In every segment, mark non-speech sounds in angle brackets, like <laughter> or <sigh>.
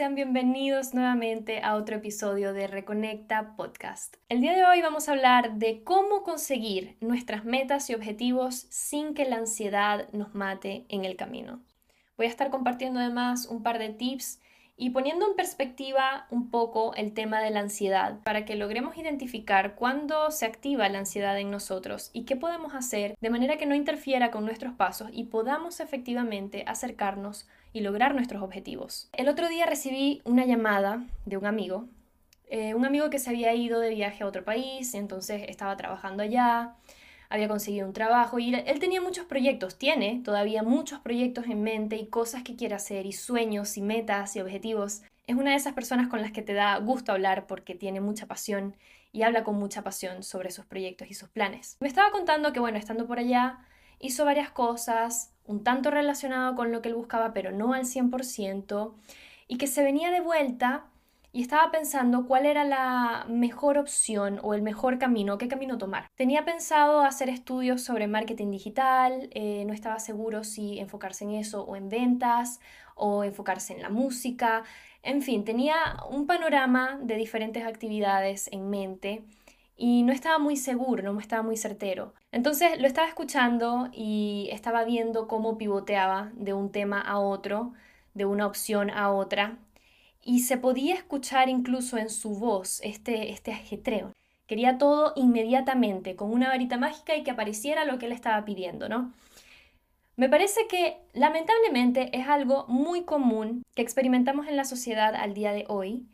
sean bienvenidos nuevamente a otro episodio de Reconecta Podcast. El día de hoy vamos a hablar de cómo conseguir nuestras metas y objetivos sin que la ansiedad nos mate en el camino. Voy a estar compartiendo además un par de tips y poniendo en perspectiva un poco el tema de la ansiedad para que logremos identificar cuándo se activa la ansiedad en nosotros y qué podemos hacer de manera que no interfiera con nuestros pasos y podamos efectivamente acercarnos y lograr nuestros objetivos. El otro día recibí una llamada de un amigo, eh, un amigo que se había ido de viaje a otro país, entonces estaba trabajando allá había conseguido un trabajo y él tenía muchos proyectos, tiene todavía muchos proyectos en mente y cosas que quiere hacer y sueños y metas y objetivos. Es una de esas personas con las que te da gusto hablar porque tiene mucha pasión y habla con mucha pasión sobre sus proyectos y sus planes. Me estaba contando que, bueno, estando por allá, hizo varias cosas, un tanto relacionado con lo que él buscaba, pero no al 100%, y que se venía de vuelta y estaba pensando cuál era la mejor opción o el mejor camino, qué camino tomar. Tenía pensado hacer estudios sobre marketing digital, eh, no estaba seguro si enfocarse en eso o en ventas o enfocarse en la música, en fin, tenía un panorama de diferentes actividades en mente y no estaba muy seguro, no estaba muy certero. Entonces lo estaba escuchando y estaba viendo cómo pivoteaba de un tema a otro, de una opción a otra y se podía escuchar incluso en su voz este, este ajetreo. Quería todo inmediatamente, con una varita mágica y que apareciera lo que él estaba pidiendo, ¿no? Me parece que lamentablemente es algo muy común que experimentamos en la sociedad al día de hoy,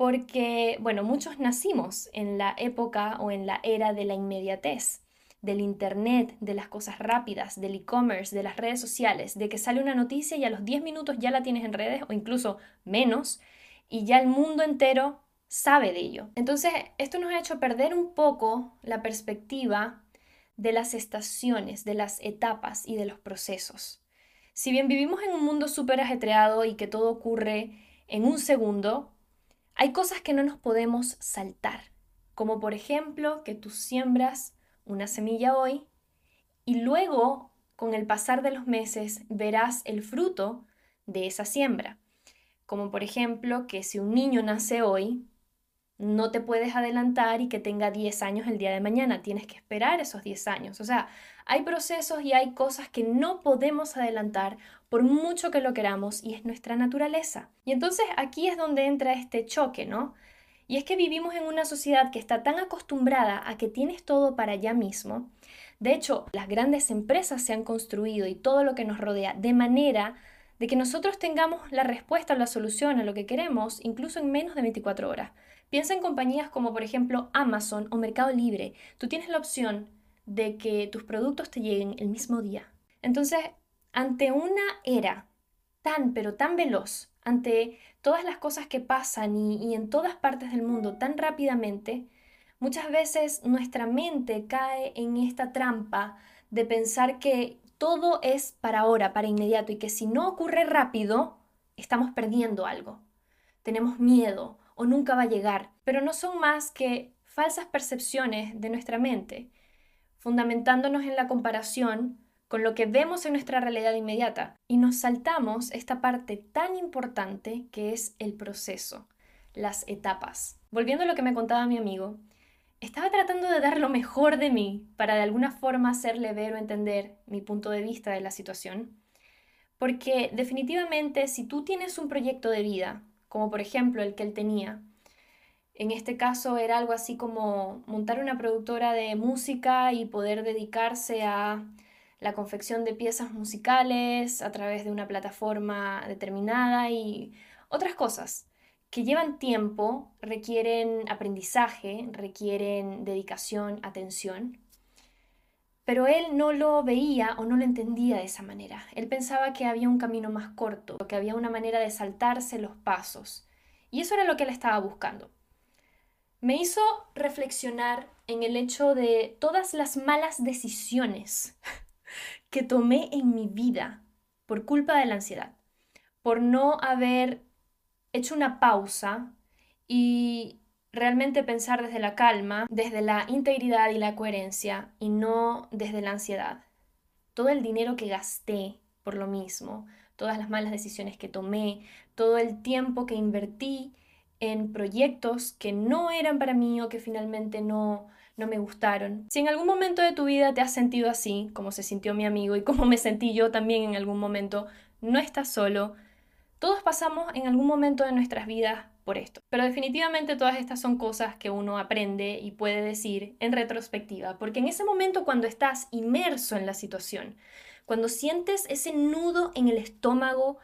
porque, bueno, muchos nacimos en la época o en la era de la inmediatez, del Internet, de las cosas rápidas, del e-commerce, de las redes sociales, de que sale una noticia y a los 10 minutos ya la tienes en redes o incluso menos, y ya el mundo entero sabe de ello. Entonces, esto nos ha hecho perder un poco la perspectiva de las estaciones, de las etapas y de los procesos. Si bien vivimos en un mundo súper ajetreado y que todo ocurre en un segundo, hay cosas que no nos podemos saltar, como por ejemplo que tú siembras una semilla hoy y luego, con el pasar de los meses, verás el fruto de esa siembra. Como por ejemplo que si un niño nace hoy, no te puedes adelantar y que tenga 10 años el día de mañana, tienes que esperar esos 10 años. O sea, hay procesos y hay cosas que no podemos adelantar por mucho que lo queramos y es nuestra naturaleza. Y entonces aquí es donde entra este choque, ¿no? Y es que vivimos en una sociedad que está tan acostumbrada a que tienes todo para allá mismo. De hecho, las grandes empresas se han construido y todo lo que nos rodea de manera de que nosotros tengamos la respuesta o la solución a lo que queremos incluso en menos de 24 horas. Piensa en compañías como por ejemplo Amazon o Mercado Libre. Tú tienes la opción de que tus productos te lleguen el mismo día. Entonces, ante una era tan pero tan veloz, ante todas las cosas que pasan y, en todas partes del mundo tan rápidamente, muchas veces nuestra mente cae en esta trampa de pensar que todo es para ahora, para inmediato, y que si no ocurre rápido, estamos perdiendo algo. Tenemos miedo o nunca va a llegar, pero no son más que falsas percepciones de nuestra mente, fundamentándonos en la comparación con lo que vemos en nuestra realidad inmediata y nos saltamos esta parte tan importante que es el proceso, las etapas. Volviendo a lo que me contaba mi amigo, estaba tratando de dar lo mejor de mí para de alguna forma hacerle ver o entender mi punto de vista de la situación. Porque definitivamente si tú tienes un proyecto de vida, como por ejemplo el que él tenía, en este caso era algo así como montar una productora de música y poder dedicarse a la confección de piezas musicales a través de una plataforma determinada y otras cosas que llevan tiempo, requieren aprendizaje, requieren dedicación, atención. Pero él no lo veía o no lo entendía de esa manera. Él pensaba que había un camino más corto, que había una manera de saltarse los pasos. Y eso era lo que él estaba buscando. Me hizo reflexionar en el hecho de todas las malas decisiones <laughs> que tomé en mi vida por culpa de la ansiedad, por no haber hecho una pausa y realmente pensar desde la calma, desde la integridad y la coherencia y no desde la ansiedad. Todo el dinero que gasté por lo mismo, todas las malas decisiones que tomé, todo el tiempo que invertí en proyectos que no eran para mí o que finalmente no, no me gustaron. Si en algún momento de tu vida te has sentido así, como se sintió mi amigo y como me sentí yo también en algún momento, no estás solo. Todos pasamos en algún momento de nuestras vidas esto. Pero definitivamente todas estas son cosas que uno aprende y puede decir en retrospectiva, porque en ese momento cuando estás inmerso en la situación, cuando sientes ese nudo en el estómago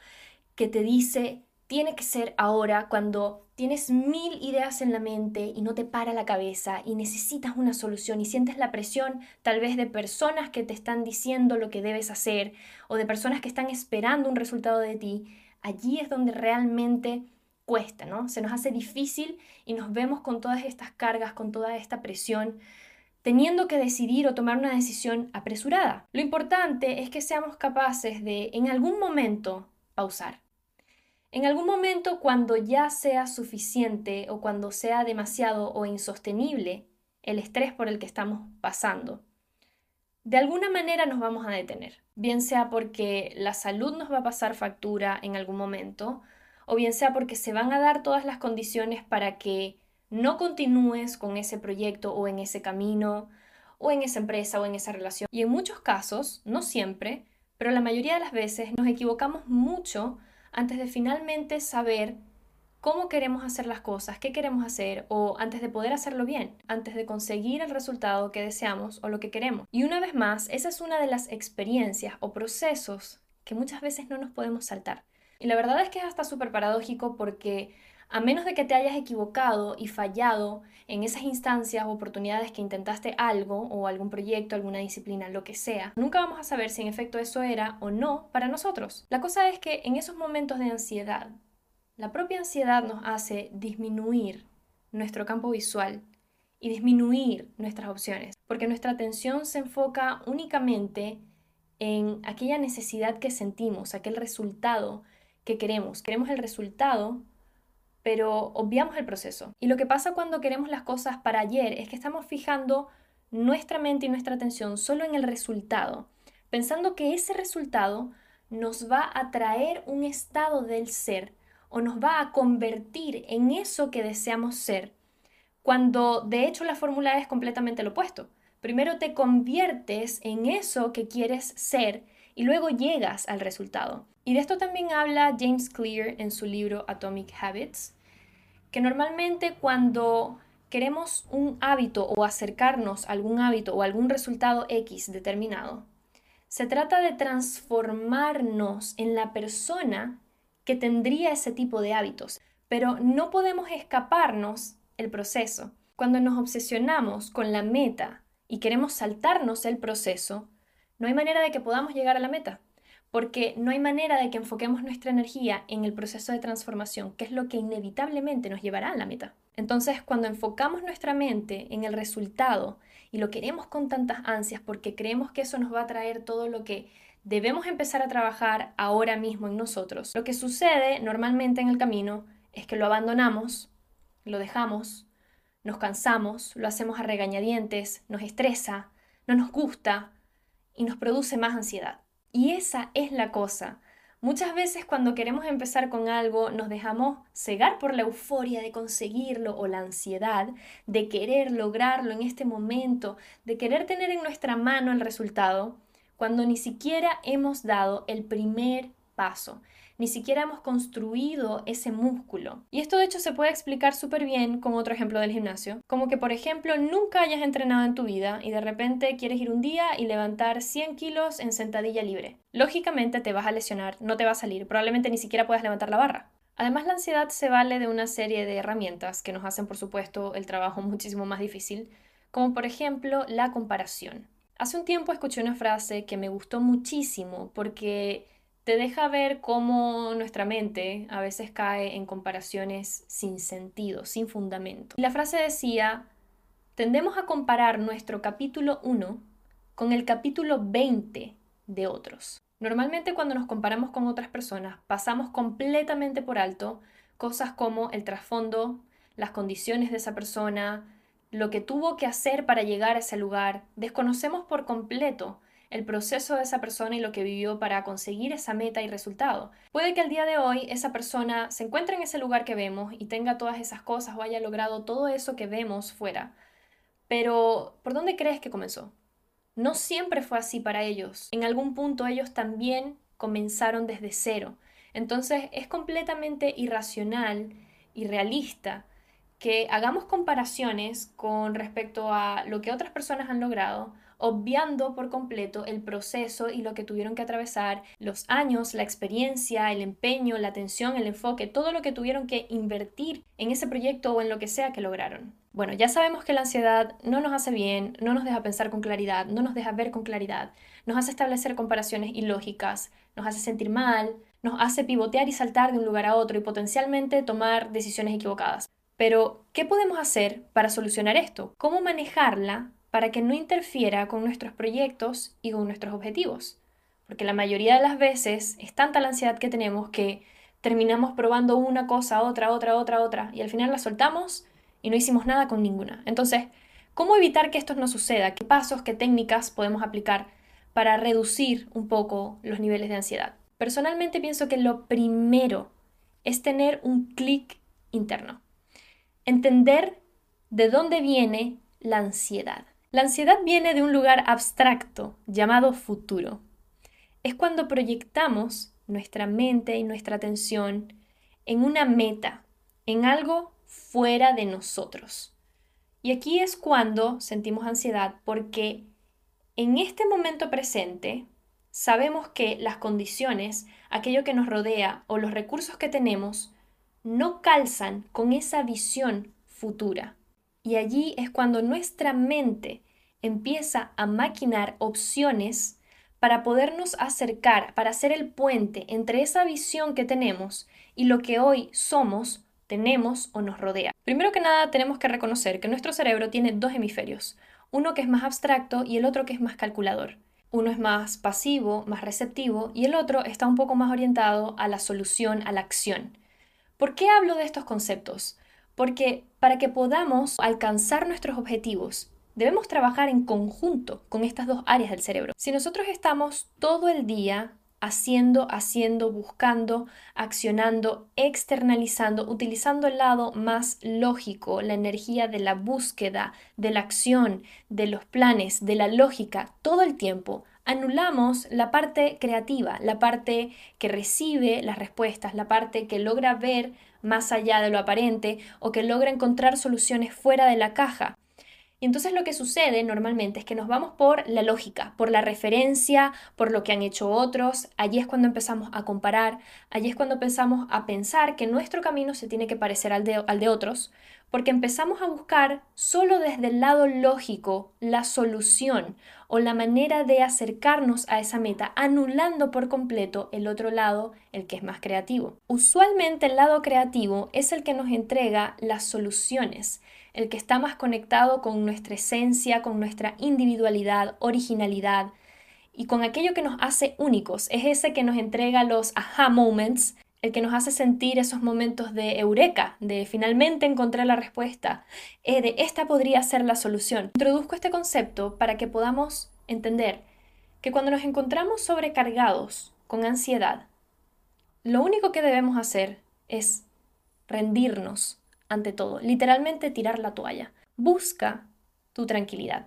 que te dice, tiene que ser ahora, cuando tienes mil ideas en la mente y no te para la cabeza y necesitas una solución y sientes la presión tal vez de personas que te están diciendo lo que debes hacer o de personas que están esperando un resultado de ti, allí es donde realmente cuesta, ¿no? Se nos hace difícil y nos vemos con todas estas cargas, con toda esta presión, teniendo que decidir o tomar una decisión apresurada. Lo importante es que seamos capaces de, en algún momento, pausar. En algún momento, cuando ya sea suficiente o cuando sea demasiado o insostenible el estrés por el que estamos pasando, de alguna manera nos vamos a detener, bien sea porque la salud nos va a pasar factura en algún momento, o bien sea porque se van a dar todas las condiciones para que no continúes con ese proyecto o en ese camino o en esa empresa o en esa relación. Y en muchos casos, no siempre, pero la mayoría de las veces nos equivocamos mucho antes de finalmente saber cómo queremos hacer las cosas, qué queremos hacer o antes de poder hacerlo bien, antes de conseguir el resultado que deseamos o lo que queremos. Y una vez más, esa es una de las experiencias o procesos que muchas veces no nos podemos saltar. Y la verdad es que es hasta súper paradójico porque a menos de que te hayas equivocado y fallado en esas instancias o oportunidades que intentaste algo o algún proyecto, alguna disciplina, lo que sea, nunca vamos a saber si en efecto eso era o no para nosotros. La cosa es que en esos momentos de ansiedad, la propia ansiedad nos hace disminuir nuestro campo visual y disminuir nuestras opciones, porque nuestra atención se enfoca únicamente en aquella necesidad que sentimos, aquel resultado que queremos. Queremos el resultado, pero obviamos el proceso. Y lo que pasa cuando queremos las cosas para ayer es que estamos fijando nuestra mente y nuestra atención solo en el resultado, pensando que ese resultado nos va a traer un estado del ser o nos va a convertir en eso que deseamos ser, cuando de hecho la fórmula es completamente lo opuesto. Primero te conviertes en eso que quieres ser y luego llegas al resultado. Y de esto también habla James Clear en su libro Atomic Habits, que normalmente cuando queremos un hábito o acercarnos a algún hábito o algún resultado X determinado, se trata de transformarnos en la persona que tendría ese tipo de hábitos, pero no podemos escaparnos el proceso. Cuando nos obsesionamos con la meta y queremos saltarnos el proceso, no hay manera de que podamos llegar a la meta porque no hay manera de que enfoquemos nuestra energía en el proceso de transformación, que es lo que inevitablemente nos llevará a la meta. Entonces, cuando enfocamos nuestra mente en el resultado y lo queremos con tantas ansias porque creemos que eso nos va a traer todo lo que debemos empezar a trabajar ahora mismo en nosotros, lo que sucede normalmente en el camino es que lo abandonamos, lo dejamos, nos cansamos, lo hacemos a regañadientes, nos estresa, no nos gusta y nos produce más ansiedad. Y esa es la cosa. Muchas veces cuando queremos empezar con algo nos dejamos cegar por la euforia de conseguirlo o la ansiedad de querer lograrlo en este momento, de querer tener en nuestra mano el resultado, cuando ni siquiera hemos dado el primer paso ni siquiera hemos construido ese músculo. Y esto de hecho se puede explicar súper bien con otro ejemplo del gimnasio, como que por ejemplo nunca hayas entrenado en tu vida y de repente quieres ir un día y levantar 100 kilos en sentadilla libre. Lógicamente te vas a lesionar, no te va a salir, probablemente ni siquiera puedas levantar la barra. Además, la ansiedad se vale de una serie de herramientas que nos hacen, por supuesto, el trabajo muchísimo más difícil, como por ejemplo la comparación. Hace un tiempo escuché una frase que me gustó muchísimo porque te deja ver cómo nuestra mente a veces cae en comparaciones sin sentido, sin fundamento. la frase decía, tendemos a comparar nuestro capítulo 1 con el capítulo 20 de otros. Normalmente cuando nos comparamos con otras personas pasamos completamente por alto cosas como el trasfondo, las condiciones de esa persona, lo que tuvo que hacer para llegar a ese lugar. Desconocemos por completo el proceso de esa persona y lo que vivió para conseguir esa meta y resultado. Puede que al día de hoy esa persona se encuentre en ese lugar que vemos y tenga todas esas cosas o haya logrado todo eso que vemos fuera. Pero, ¿por dónde crees que comenzó? No siempre fue así para ellos. En algún punto ellos también comenzaron desde cero. Entonces es completamente irracional y realista que hagamos comparaciones con respecto a lo que otras personas han logrado, obviando por completo el proceso y lo que tuvieron que atravesar, los años, la experiencia, el empeño, la atención, el enfoque, todo lo que tuvieron que invertir en ese proyecto o en lo que sea que lograron. Bueno, ya sabemos que la ansiedad no nos hace bien, no nos deja pensar con claridad, no nos deja ver con claridad, nos hace establecer comparaciones ilógicas, nos hace sentir mal, nos hace pivotear y saltar de un lugar a otro y potencialmente tomar decisiones equivocadas. Pero, ¿qué podemos hacer para solucionar esto? ¿Cómo manejarla para que no interfiera con nuestros proyectos y con nuestros objetivos? Porque la mayoría de las veces es tanta la ansiedad que tenemos que terminamos probando una cosa, otra, otra, otra, otra, y al final la soltamos y no hicimos nada con ninguna. Entonces, ¿cómo evitar que esto no suceda? ¿Qué pasos, qué técnicas podemos aplicar para reducir un poco los niveles de ansiedad? Personalmente pienso que lo primero es tener un clic interno. Entender de dónde viene la ansiedad. La ansiedad viene de un lugar abstracto llamado futuro. Es cuando proyectamos nuestra mente y nuestra atención en una meta, en algo fuera de nosotros. Y aquí es cuando sentimos ansiedad porque en este momento presente sabemos que las condiciones, aquello que nos rodea o los recursos que tenemos no calzan con esa visión futura. Y allí es cuando nuestra mente empieza a maquinar opciones para podernos acercar, para hacer el puente entre esa visión que tenemos y lo que hoy somos, tenemos o nos rodea. Primero que nada tenemos que reconocer que nuestro cerebro tiene dos hemisferios, uno que es más abstracto y el otro que es más calculador. Uno es más pasivo, más receptivo, y el otro está un poco más orientado a la solución, a la acción. ¿Por qué hablo de estos conceptos? Porque para que podamos alcanzar nuestros objetivos, debemos trabajar en conjunto con estas dos áreas del cerebro. Si nosotros estamos todo el día haciendo, haciendo, buscando, accionando, externalizando, utilizando el lado más lógico, la energía de la búsqueda, de la acción, de los planes, de la lógica, todo el tiempo, anulamos la parte creativa, la parte que recibe las respuestas, la parte que logra ver más allá de lo aparente o que logra encontrar soluciones fuera de la caja. Y entonces lo que sucede normalmente es que nos vamos por la lógica, por la referencia, por lo que han hecho otros. Allí es cuando empezamos a comparar, allí es cuando empezamos a pensar que nuestro camino se tiene que parecer al de, al de otros, porque empezamos a buscar solo desde el lado lógico la solución o la manera de acercarnos a esa meta, anulando por completo el otro lado, el que es más creativo. Usualmente el lado creativo es el que nos entrega las soluciones el que está más conectado con nuestra esencia, con nuestra individualidad, originalidad y con aquello que nos hace únicos. Es ese que nos entrega los aha moments, el que nos hace sentir esos momentos de eureka, de finalmente encontrar la respuesta, eh, de esta podría ser la solución. Introduzco este concepto para que podamos entender que cuando nos encontramos sobrecargados con ansiedad, lo único que debemos hacer es rendirnos ante todo, literalmente tirar la toalla. Busca tu tranquilidad.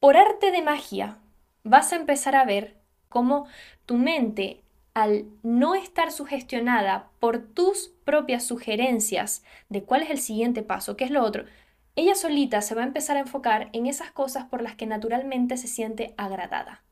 Por arte de magia, vas a empezar a ver cómo tu mente, al no estar sugestionada por tus propias sugerencias de cuál es el siguiente paso, qué es lo otro, ella solita se va a empezar a enfocar en esas cosas por las que naturalmente se siente agradada.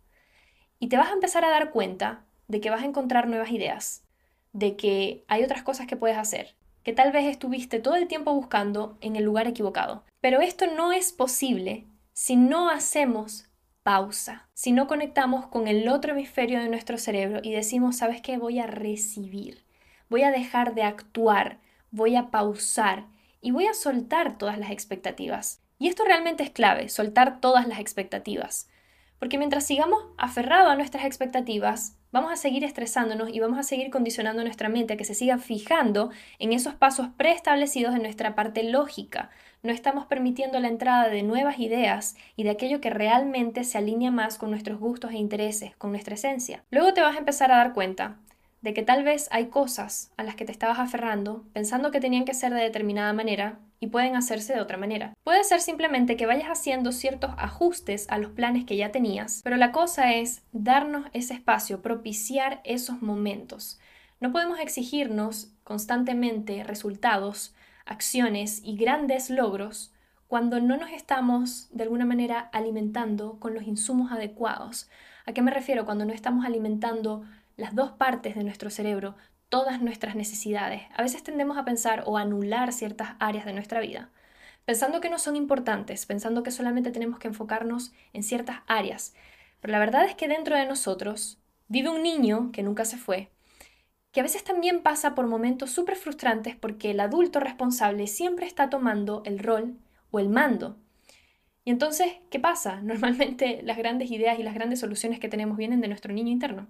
Y te vas a empezar a dar cuenta de que vas a encontrar nuevas ideas, de que hay otras cosas que puedes hacer, que tal vez estuviste todo el tiempo buscando en el lugar equivocado. Pero esto no es posible si no hacemos pausa, si no conectamos con el otro hemisferio de nuestro cerebro y decimos, ¿sabes qué? Voy a recibir, voy a dejar de actuar, voy a pausar y voy a soltar todas las expectativas. Y esto realmente es clave, soltar todas las expectativas. Porque mientras sigamos aferrados a nuestras expectativas, vamos a seguir estresándonos y vamos a seguir condicionando nuestra mente a que se siga fijando en esos pasos preestablecidos en nuestra parte lógica, no estamos permitiendo la entrada de nuevas ideas y de aquello que realmente se alinea más con nuestros gustos e intereses, con nuestra esencia. Luego te vas a empezar a dar cuenta de que tal vez hay cosas a las que te estabas aferrando pensando que tenían que ser de determinada manera y pueden hacerse de otra manera. Puede ser simplemente que vayas haciendo ciertos ajustes a los planes que ya tenías, pero la cosa es darnos ese espacio, propiciar esos momentos. No podemos exigirnos constantemente resultados, acciones y grandes logros cuando no nos estamos de alguna manera alimentando con los insumos adecuados. ¿A qué me refiero? Cuando no estamos alimentando las dos partes de nuestro cerebro, todas nuestras necesidades. A veces tendemos a pensar o anular ciertas áreas de nuestra vida, pensando que no son importantes, pensando que solamente tenemos que enfocarnos en ciertas áreas. Pero la verdad es que dentro de nosotros vive un niño que nunca se fue, que a veces también pasa por momentos súper frustrantes porque el adulto responsable siempre está tomando el rol o el mando. Y entonces, ¿qué pasa? <laughs> Normalmente las grandes ideas y las grandes soluciones que tenemos vienen de nuestro niño interno.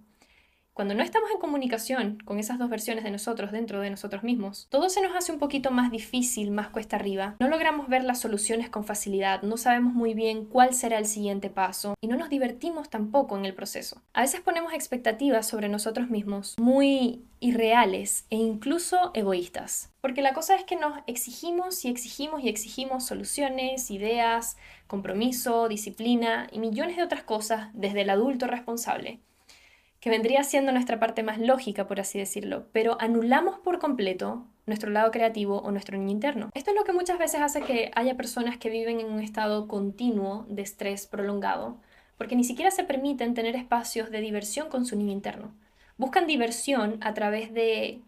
Cuando no estamos en comunicación con esas dos versiones de nosotros dentro de nosotros mismos, todo se nos hace un poquito más difícil, más cuesta arriba. No logramos ver las soluciones con facilidad, no sabemos muy bien cuál será el siguiente paso y no nos divertimos tampoco en el proceso. A veces ponemos expectativas sobre nosotros mismos muy irreales e incluso egoístas. Porque la cosa es que nos exigimos y exigimos y exigimos soluciones, ideas, compromiso, disciplina y millones de otras cosas desde el adulto responsable que vendría siendo nuestra parte más lógica, por así decirlo, pero anulamos por completo nuestro lado creativo o nuestro niño interno. Esto es lo que muchas veces hace que haya personas que viven en un estado continuo de estrés prolongado, porque ni siquiera se permiten tener espacios de diversión con su niño interno. Buscan diversión a través de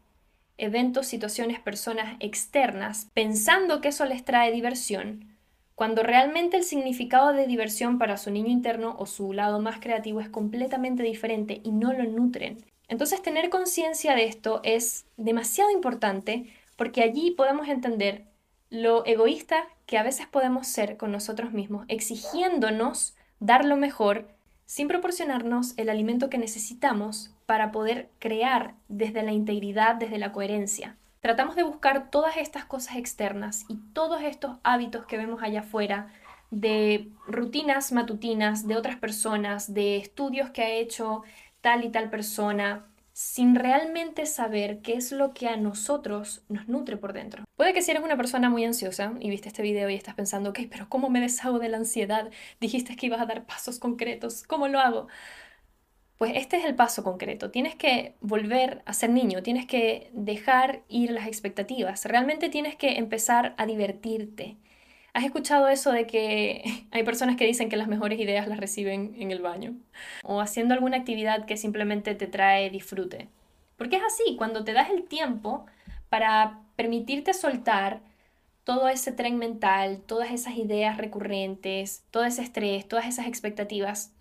eventos, situaciones, personas externas, pensando que eso les trae diversión, cuando realmente el significado de diversión para su niño interno o su lado más creativo es completamente diferente y no lo nutren. Entonces tener conciencia de esto es demasiado importante porque allí podemos entender lo egoísta que a veces podemos ser con nosotros mismos, exigiéndonos dar lo mejor sin proporcionarnos el alimento que necesitamos para poder crear desde la integridad, desde la coherencia. Tratamos de buscar todas estas cosas externas y todos estos hábitos que vemos allá afuera de rutinas matutinas de otras personas, de estudios que ha hecho tal y tal persona, sin realmente saber qué es lo que a nosotros nos nutre por dentro. Puede que si eres una persona muy ansiosa y viste este video y estás pensando, ok, pero ¿cómo me deshago de la ansiedad? Dijiste que ibas a dar pasos concretos, ¿cómo lo hago? Pues este es el paso concreto. Tienes que volver a ser niño, tienes que dejar ir las expectativas, realmente tienes que empezar a divertirte. ¿Has escuchado eso de que <laughs> hay personas que dicen que las mejores ideas las reciben en el baño? O haciendo alguna actividad que simplemente te trae disfrute. Porque es así, cuando te das el tiempo para permitirte soltar todo ese tren mental, todas esas ideas recurrentes, todo ese estrés, todas esas expectativas,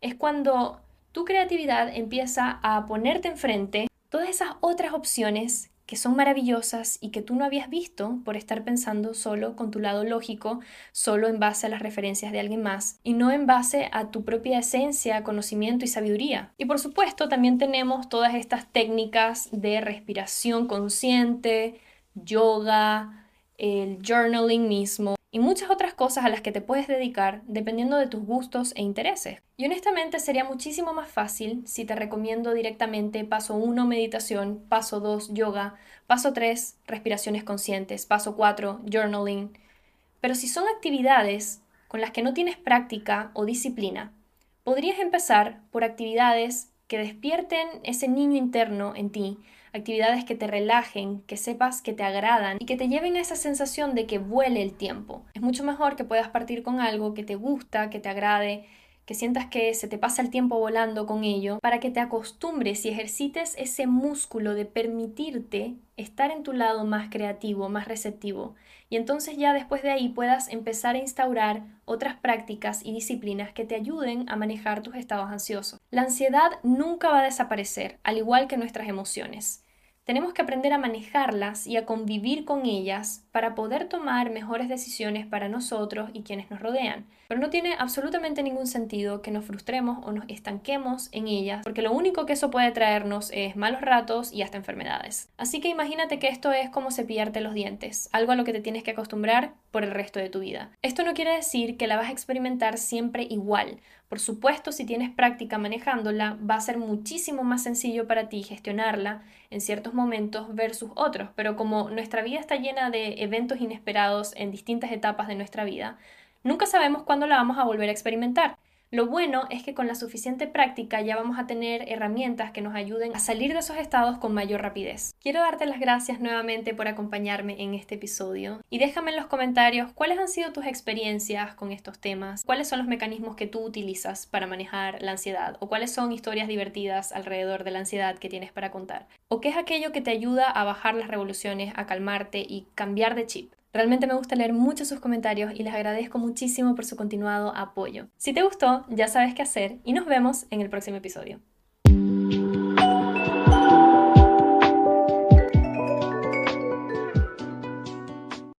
es cuando tu creatividad empieza a ponerte enfrente todas esas otras opciones que son maravillosas y que tú no habías visto por estar pensando solo con tu lado lógico, solo en base a las referencias de alguien más y no en base a tu propia esencia, conocimiento y sabiduría. Y por supuesto también tenemos todas estas técnicas de respiración consciente, yoga, el journaling mismo, y muchas otras cosas a las que te puedes dedicar dependiendo de tus gustos e intereses. Y honestamente sería muchísimo más fácil si te recomiendo directamente paso 1 meditación, paso 2 yoga, paso 3 respiraciones conscientes, paso 4 journaling. Pero si son actividades con las que no tienes práctica o disciplina, podrías empezar por actividades que despierten ese niño interno en ti actividades que te relajen, que sepas que te agradan y que te lleven a esa sensación de que vuele el tiempo. Es mucho mejor que puedas partir con algo que te gusta, que te agrade, que sientas que se te pasa el tiempo volando con ello, para que te acostumbres y ejercites ese músculo de permitirte estar en tu lado más creativo, más receptivo. Y entonces ya después de ahí puedas empezar a instaurar otras prácticas y disciplinas que te ayuden a manejar tus estados ansiosos. La ansiedad nunca va a desaparecer, al igual que nuestras emociones. Tenemos que aprender a manejarlas y a convivir con ellas para poder tomar mejores decisiones para nosotros y quienes nos rodean. pero no tiene absolutamente ningún sentido que nos frustremos o nos estanquemos en ellas, porque lo único que eso puede traernos es malos ratos y hasta enfermedades. Así que imagínate que esto es como cepillarte los dientes, algo a lo que te tienes que acostumbrar por el resto de tu vida. Esto no quiere decir que la vas a experimentar siempre igual. Por supuesto, si tienes práctica manejándola, va a ser muchísimo más sencillo para ti gestionarla en ciertos momentos versus otros, pero como nuestra vida está llena de eventos inesperados en distintas etapas de nuestra vida, nunca sabemos cuándo la vamos a volver a experimentar. Lo bueno es que con la suficiente práctica ya vamos a tener herramientas que nos ayuden a salir de esos estados con mayor rapidez. Quiero darte las gracias nuevamente por acompañarme en este episodio y déjame en los comentarios cuáles han sido tus experiencias con estos temas, cuáles son los mecanismos que tú utilizas para manejar la ansiedad o cuáles son historias divertidas alrededor de la ansiedad que tienes para contar o qué es aquello que te ayuda a bajar las revoluciones, a calmarte y cambiar de chip. Realmente me gusta leer mucho sus comentarios y les agradezco muchísimo por su continuado apoyo. Si te gustó, ya sabes qué hacer y nos vemos en el próximo episodio.